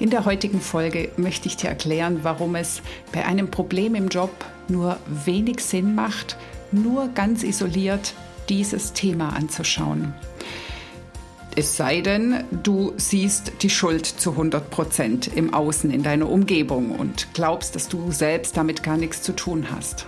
In der heutigen Folge möchte ich dir erklären, warum es bei einem Problem im Job nur wenig Sinn macht, nur ganz isoliert dieses Thema anzuschauen. Es sei denn, du siehst die Schuld zu 100 Prozent im Außen, in deiner Umgebung und glaubst, dass du selbst damit gar nichts zu tun hast.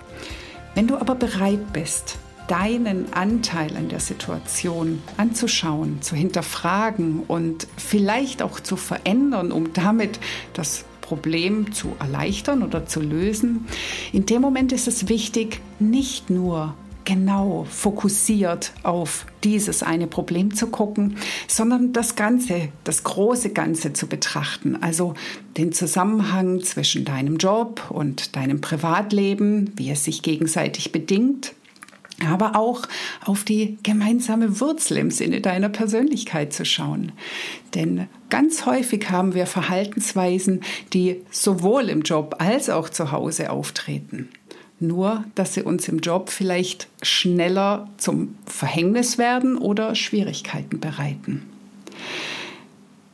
Wenn du aber bereit bist, deinen Anteil an der Situation anzuschauen, zu hinterfragen und vielleicht auch zu verändern, um damit das Problem zu erleichtern oder zu lösen. In dem Moment ist es wichtig, nicht nur genau fokussiert auf dieses eine Problem zu gucken, sondern das Ganze, das große Ganze zu betrachten. Also den Zusammenhang zwischen deinem Job und deinem Privatleben, wie es sich gegenseitig bedingt aber auch auf die gemeinsame Wurzel im Sinne deiner Persönlichkeit zu schauen. Denn ganz häufig haben wir Verhaltensweisen, die sowohl im Job als auch zu Hause auftreten. Nur, dass sie uns im Job vielleicht schneller zum Verhängnis werden oder Schwierigkeiten bereiten.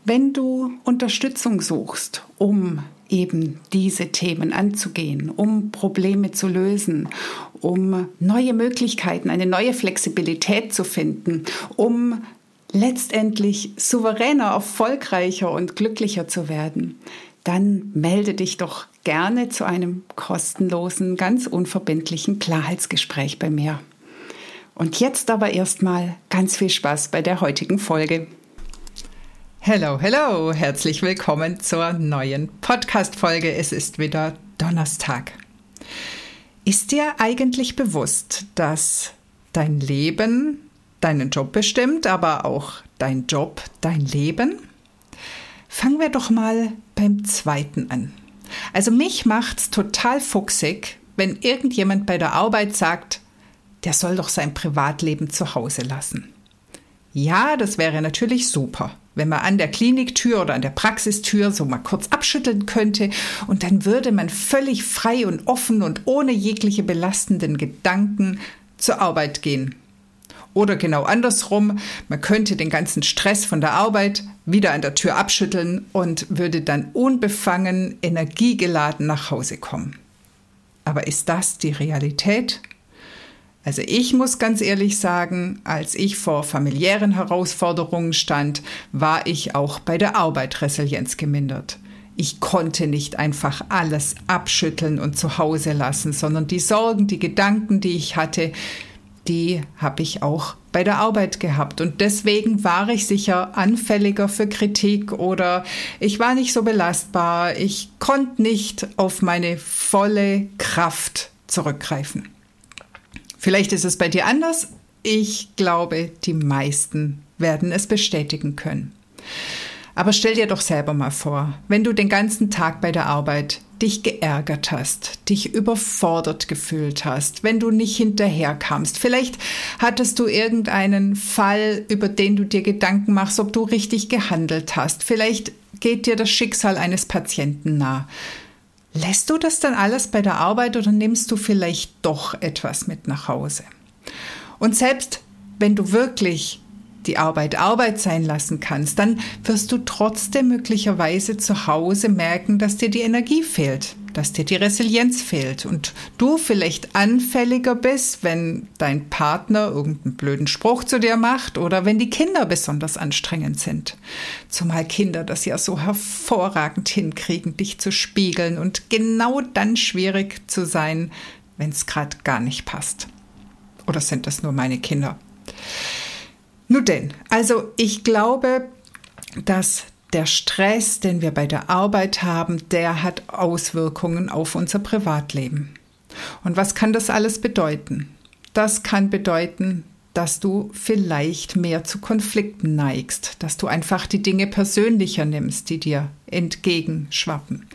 Wenn du Unterstützung suchst, um eben diese Themen anzugehen, um Probleme zu lösen, um neue Möglichkeiten, eine neue Flexibilität zu finden, um letztendlich souveräner, erfolgreicher und glücklicher zu werden, dann melde dich doch gerne zu einem kostenlosen, ganz unverbindlichen Klarheitsgespräch bei mir. Und jetzt aber erstmal ganz viel Spaß bei der heutigen Folge. Hello, hello, herzlich willkommen zur neuen Podcast-Folge. Es ist wieder Donnerstag. Ist dir eigentlich bewusst, dass dein Leben deinen Job bestimmt, aber auch dein Job dein Leben? Fangen wir doch mal beim zweiten an. Also mich macht's total fuchsig, wenn irgendjemand bei der Arbeit sagt, der soll doch sein Privatleben zu Hause lassen. Ja, das wäre natürlich super wenn man an der Kliniktür oder an der Praxistür so mal kurz abschütteln könnte und dann würde man völlig frei und offen und ohne jegliche belastenden Gedanken zur Arbeit gehen. Oder genau andersrum, man könnte den ganzen Stress von der Arbeit wieder an der Tür abschütteln und würde dann unbefangen, energiegeladen nach Hause kommen. Aber ist das die Realität? Also ich muss ganz ehrlich sagen, als ich vor familiären Herausforderungen stand, war ich auch bei der Arbeit Resilienz gemindert. Ich konnte nicht einfach alles abschütteln und zu Hause lassen, sondern die Sorgen, die Gedanken, die ich hatte, die habe ich auch bei der Arbeit gehabt. Und deswegen war ich sicher anfälliger für Kritik oder ich war nicht so belastbar. Ich konnte nicht auf meine volle Kraft zurückgreifen. Vielleicht ist es bei dir anders. Ich glaube, die meisten werden es bestätigen können. Aber stell dir doch selber mal vor, wenn du den ganzen Tag bei der Arbeit dich geärgert hast, dich überfordert gefühlt hast, wenn du nicht hinterherkamst. Vielleicht hattest du irgendeinen Fall, über den du dir Gedanken machst, ob du richtig gehandelt hast. Vielleicht geht dir das Schicksal eines Patienten nah. Lässt du das dann alles bei der Arbeit oder nimmst du vielleicht doch etwas mit nach Hause? Und selbst wenn du wirklich die Arbeit Arbeit sein lassen kannst, dann wirst du trotzdem möglicherweise zu Hause merken, dass dir die Energie fehlt, dass dir die Resilienz fehlt und du vielleicht anfälliger bist, wenn dein Partner irgendeinen blöden Spruch zu dir macht oder wenn die Kinder besonders anstrengend sind. Zumal Kinder das ja so hervorragend hinkriegen, dich zu spiegeln und genau dann schwierig zu sein, wenn es gerade gar nicht passt. Oder sind das nur meine Kinder? Nun denn, also ich glaube, dass der Stress, den wir bei der Arbeit haben, der hat Auswirkungen auf unser Privatleben. Und was kann das alles bedeuten? Das kann bedeuten, dass du vielleicht mehr zu Konflikten neigst, dass du einfach die Dinge persönlicher nimmst, die dir entgegenschwappen.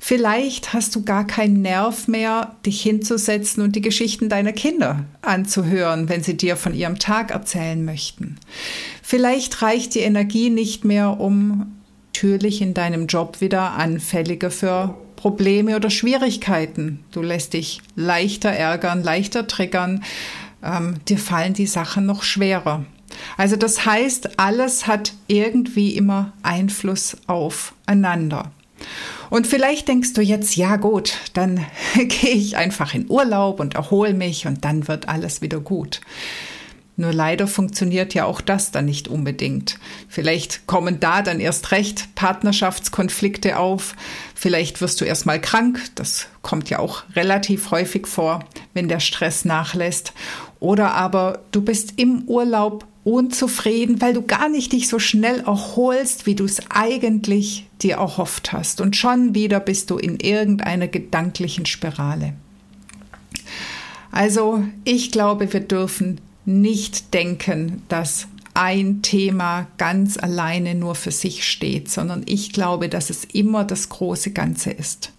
Vielleicht hast du gar keinen Nerv mehr, dich hinzusetzen und die Geschichten deiner Kinder anzuhören, wenn sie dir von ihrem Tag erzählen möchten. Vielleicht reicht die Energie nicht mehr, um natürlich in deinem Job wieder anfälliger für Probleme oder Schwierigkeiten. Du lässt dich leichter ärgern, leichter triggern, ähm, dir fallen die Sachen noch schwerer. Also das heißt, alles hat irgendwie immer Einfluss aufeinander. Und vielleicht denkst du jetzt, ja gut, dann gehe ich einfach in Urlaub und erhole mich und dann wird alles wieder gut. Nur leider funktioniert ja auch das dann nicht unbedingt. Vielleicht kommen da dann erst recht Partnerschaftskonflikte auf. Vielleicht wirst du erst mal krank. Das kommt ja auch relativ häufig vor, wenn der Stress nachlässt. Oder aber du bist im Urlaub unzufrieden, weil du gar nicht dich so schnell erholst, wie du es eigentlich dir erhofft hast. Und schon wieder bist du in irgendeiner gedanklichen Spirale. Also ich glaube, wir dürfen nicht denken, dass ein Thema ganz alleine nur für sich steht, sondern ich glaube, dass es immer das große Ganze ist.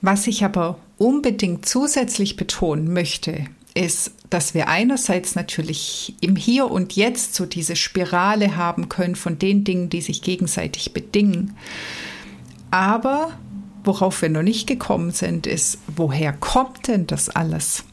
Was ich aber unbedingt zusätzlich betonen möchte, ist, dass wir einerseits natürlich im Hier und Jetzt so diese Spirale haben können von den Dingen, die sich gegenseitig bedingen. Aber worauf wir noch nicht gekommen sind, ist, woher kommt denn das alles?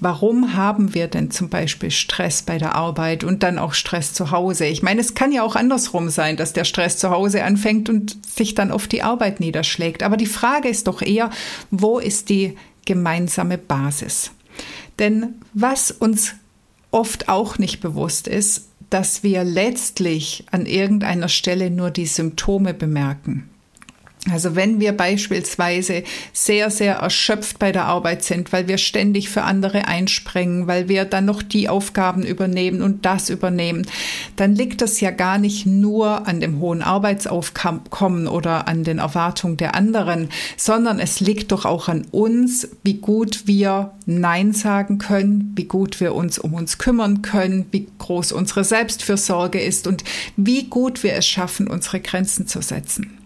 Warum haben wir denn zum Beispiel Stress bei der Arbeit und dann auch Stress zu Hause? Ich meine, es kann ja auch andersrum sein, dass der Stress zu Hause anfängt und sich dann auf die Arbeit niederschlägt. Aber die Frage ist doch eher, wo ist die gemeinsame Basis? Denn was uns oft auch nicht bewusst ist, dass wir letztlich an irgendeiner Stelle nur die Symptome bemerken. Also wenn wir beispielsweise sehr, sehr erschöpft bei der Arbeit sind, weil wir ständig für andere einspringen, weil wir dann noch die Aufgaben übernehmen und das übernehmen, dann liegt das ja gar nicht nur an dem hohen Arbeitsaufkommen oder an den Erwartungen der anderen, sondern es liegt doch auch an uns, wie gut wir Nein sagen können, wie gut wir uns um uns kümmern können, wie groß unsere Selbstfürsorge ist und wie gut wir es schaffen, unsere Grenzen zu setzen.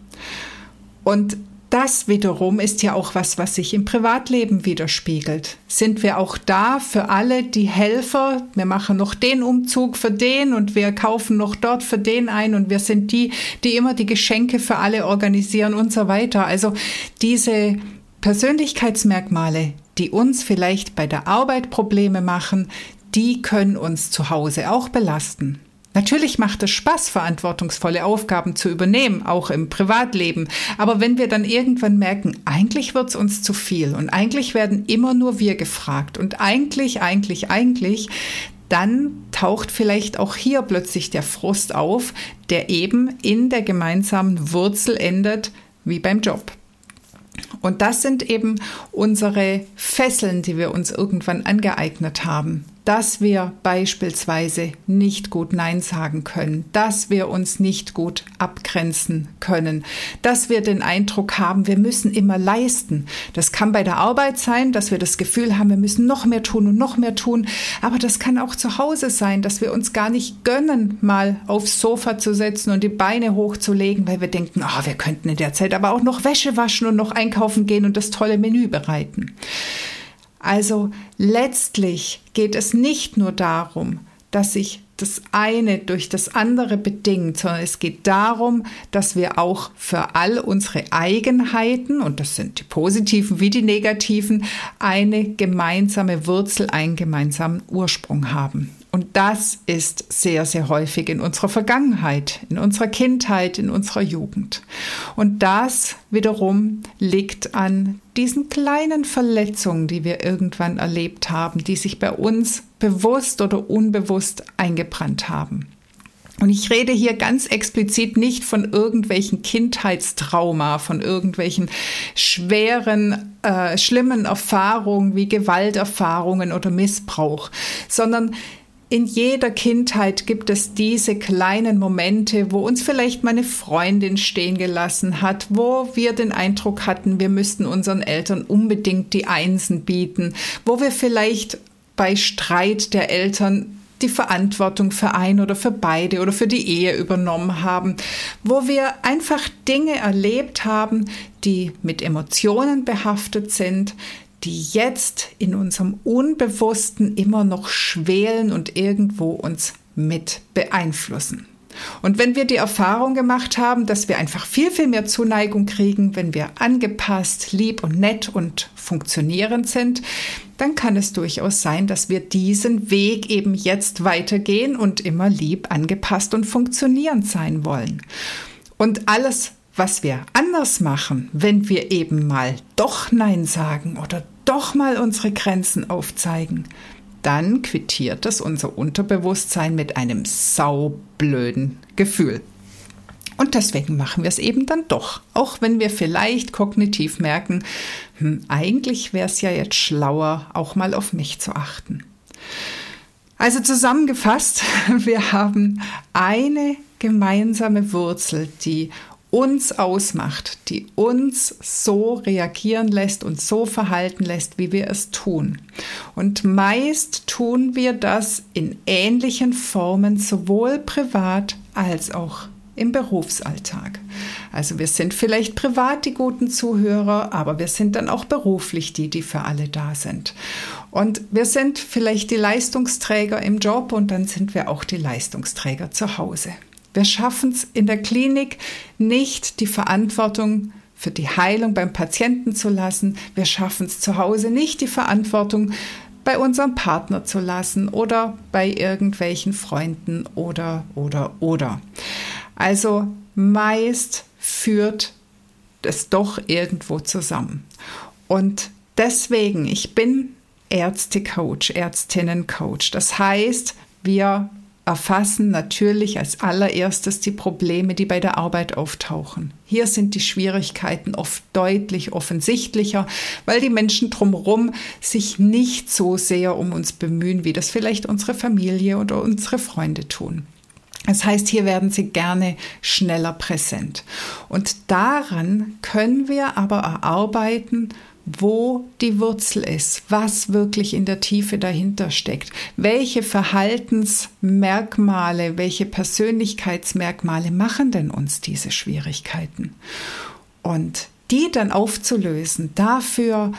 Und das wiederum ist ja auch was, was sich im Privatleben widerspiegelt. Sind wir auch da für alle die Helfer? Wir machen noch den Umzug für den und wir kaufen noch dort für den ein und wir sind die, die immer die Geschenke für alle organisieren und so weiter. Also diese Persönlichkeitsmerkmale, die uns vielleicht bei der Arbeit Probleme machen, die können uns zu Hause auch belasten. Natürlich macht es Spaß, verantwortungsvolle Aufgaben zu übernehmen, auch im Privatleben. Aber wenn wir dann irgendwann merken, eigentlich wird es uns zu viel und eigentlich werden immer nur wir gefragt und eigentlich, eigentlich, eigentlich, dann taucht vielleicht auch hier plötzlich der Frust auf, der eben in der gemeinsamen Wurzel endet, wie beim Job. Und das sind eben unsere Fesseln, die wir uns irgendwann angeeignet haben dass wir beispielsweise nicht gut Nein sagen können, dass wir uns nicht gut abgrenzen können, dass wir den Eindruck haben, wir müssen immer leisten. Das kann bei der Arbeit sein, dass wir das Gefühl haben, wir müssen noch mehr tun und noch mehr tun, aber das kann auch zu Hause sein, dass wir uns gar nicht gönnen, mal aufs Sofa zu setzen und die Beine hochzulegen, weil wir denken, oh, wir könnten in der Zeit aber auch noch Wäsche waschen und noch einkaufen gehen und das tolle Menü bereiten. Also letztlich geht es nicht nur darum, dass sich das eine durch das andere bedingt, sondern es geht darum, dass wir auch für all unsere Eigenheiten, und das sind die positiven wie die negativen, eine gemeinsame Wurzel, einen gemeinsamen Ursprung haben. Und das ist sehr, sehr häufig in unserer Vergangenheit, in unserer Kindheit, in unserer Jugend. Und das wiederum liegt an diesen kleinen Verletzungen, die wir irgendwann erlebt haben, die sich bei uns bewusst oder unbewusst eingebrannt haben. Und ich rede hier ganz explizit nicht von irgendwelchen Kindheitstrauma, von irgendwelchen schweren, äh, schlimmen Erfahrungen wie Gewalterfahrungen oder Missbrauch, sondern in jeder Kindheit gibt es diese kleinen Momente, wo uns vielleicht meine Freundin stehen gelassen hat, wo wir den Eindruck hatten, wir müssten unseren Eltern unbedingt die Einsen bieten, wo wir vielleicht bei Streit der Eltern die Verantwortung für ein oder für beide oder für die Ehe übernommen haben, wo wir einfach Dinge erlebt haben, die mit Emotionen behaftet sind, die jetzt in unserem Unbewussten immer noch schwelen und irgendwo uns mit beeinflussen. Und wenn wir die Erfahrung gemacht haben, dass wir einfach viel, viel mehr Zuneigung kriegen, wenn wir angepasst, lieb und nett und funktionierend sind, dann kann es durchaus sein, dass wir diesen Weg eben jetzt weitergehen und immer lieb, angepasst und funktionierend sein wollen. Und alles, was wir anders machen, wenn wir eben mal doch Nein sagen oder doch mal unsere Grenzen aufzeigen, dann quittiert es unser Unterbewusstsein mit einem saublöden Gefühl. Und deswegen machen wir es eben dann doch, auch wenn wir vielleicht kognitiv merken, hm, eigentlich wäre es ja jetzt schlauer, auch mal auf mich zu achten. Also zusammengefasst, wir haben eine gemeinsame Wurzel, die uns ausmacht, die uns so reagieren lässt und so verhalten lässt, wie wir es tun. Und meist tun wir das in ähnlichen Formen, sowohl privat als auch im Berufsalltag. Also wir sind vielleicht privat die guten Zuhörer, aber wir sind dann auch beruflich die, die für alle da sind. Und wir sind vielleicht die Leistungsträger im Job und dann sind wir auch die Leistungsträger zu Hause. Wir schaffen es in der Klinik nicht, die Verantwortung für die Heilung beim Patienten zu lassen. Wir schaffen es zu Hause nicht, die Verantwortung bei unserem Partner zu lassen oder bei irgendwelchen Freunden oder, oder, oder. Also meist führt es doch irgendwo zusammen. Und deswegen, ich bin Ärztecoach, Ärztinnencoach. Das heißt, wir erfassen natürlich als allererstes die Probleme, die bei der Arbeit auftauchen. Hier sind die Schwierigkeiten oft deutlich offensichtlicher, weil die Menschen drumherum sich nicht so sehr um uns bemühen, wie das vielleicht unsere Familie oder unsere Freunde tun. Das heißt, hier werden sie gerne schneller präsent. Und daran können wir aber erarbeiten, wo die Wurzel ist, was wirklich in der Tiefe dahinter steckt, welche Verhaltensmerkmale, welche Persönlichkeitsmerkmale machen denn uns diese Schwierigkeiten. Und die dann aufzulösen, dafür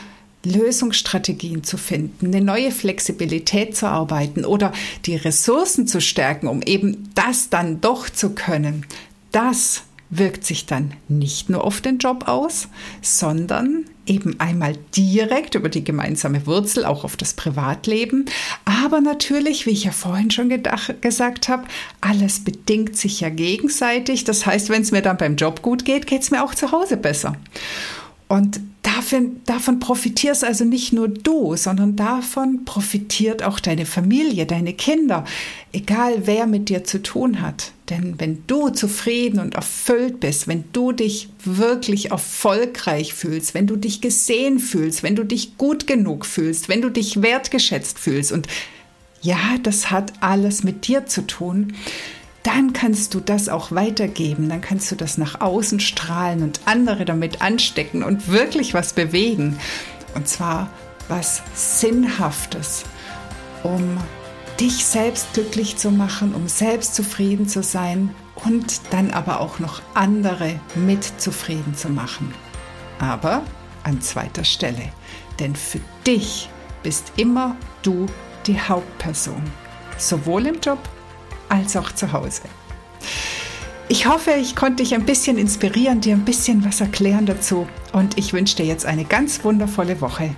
Lösungsstrategien zu finden, eine neue Flexibilität zu arbeiten oder die Ressourcen zu stärken, um eben das dann doch zu können, das wirkt sich dann nicht nur auf den Job aus, sondern eben einmal direkt über die gemeinsame Wurzel auch auf das Privatleben. Aber natürlich, wie ich ja vorhin schon gedacht, gesagt habe, alles bedingt sich ja gegenseitig. Das heißt, wenn es mir dann beim Job gut geht, geht es mir auch zu Hause besser. Und davon, davon profitierst also nicht nur du, sondern davon profitiert auch deine Familie, deine Kinder, egal wer mit dir zu tun hat. Denn wenn du zufrieden und erfüllt bist, wenn du dich wirklich erfolgreich fühlst, wenn du dich gesehen fühlst, wenn du dich gut genug fühlst, wenn du dich wertgeschätzt fühlst und ja, das hat alles mit dir zu tun, dann kannst du das auch weitergeben, dann kannst du das nach außen strahlen und andere damit anstecken und wirklich was bewegen. Und zwar was Sinnhaftes, um dich selbst glücklich zu machen, um selbst zufrieden zu sein und dann aber auch noch andere mit zufrieden zu machen. Aber an zweiter Stelle, denn für dich bist immer du die Hauptperson, sowohl im Job als auch zu Hause. Ich hoffe, ich konnte dich ein bisschen inspirieren, dir ein bisschen was erklären dazu und ich wünsche dir jetzt eine ganz wundervolle Woche.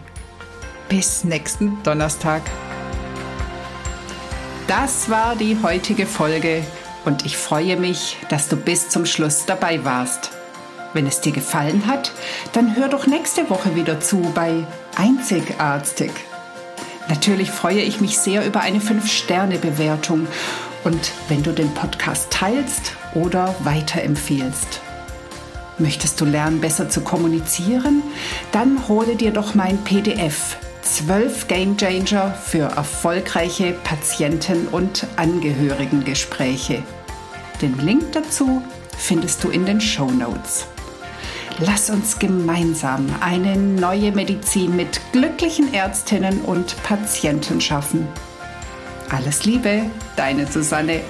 Bis nächsten Donnerstag. Das war die heutige Folge und ich freue mich, dass du bis zum Schluss dabei warst. Wenn es dir gefallen hat, dann hör doch nächste Woche wieder zu bei Einzigartig. Natürlich freue ich mich sehr über eine 5-Sterne-Bewertung und wenn du den Podcast teilst oder weiterempfiehlst. Möchtest du lernen, besser zu kommunizieren? Dann hole dir doch mein PDF 12 Game Changer für erfolgreiche Patienten- und Angehörigengespräche. Den Link dazu findest du in den Show Notes. Lass uns gemeinsam eine neue Medizin mit glücklichen Ärztinnen und Patienten schaffen. Alles Liebe, deine Susanne.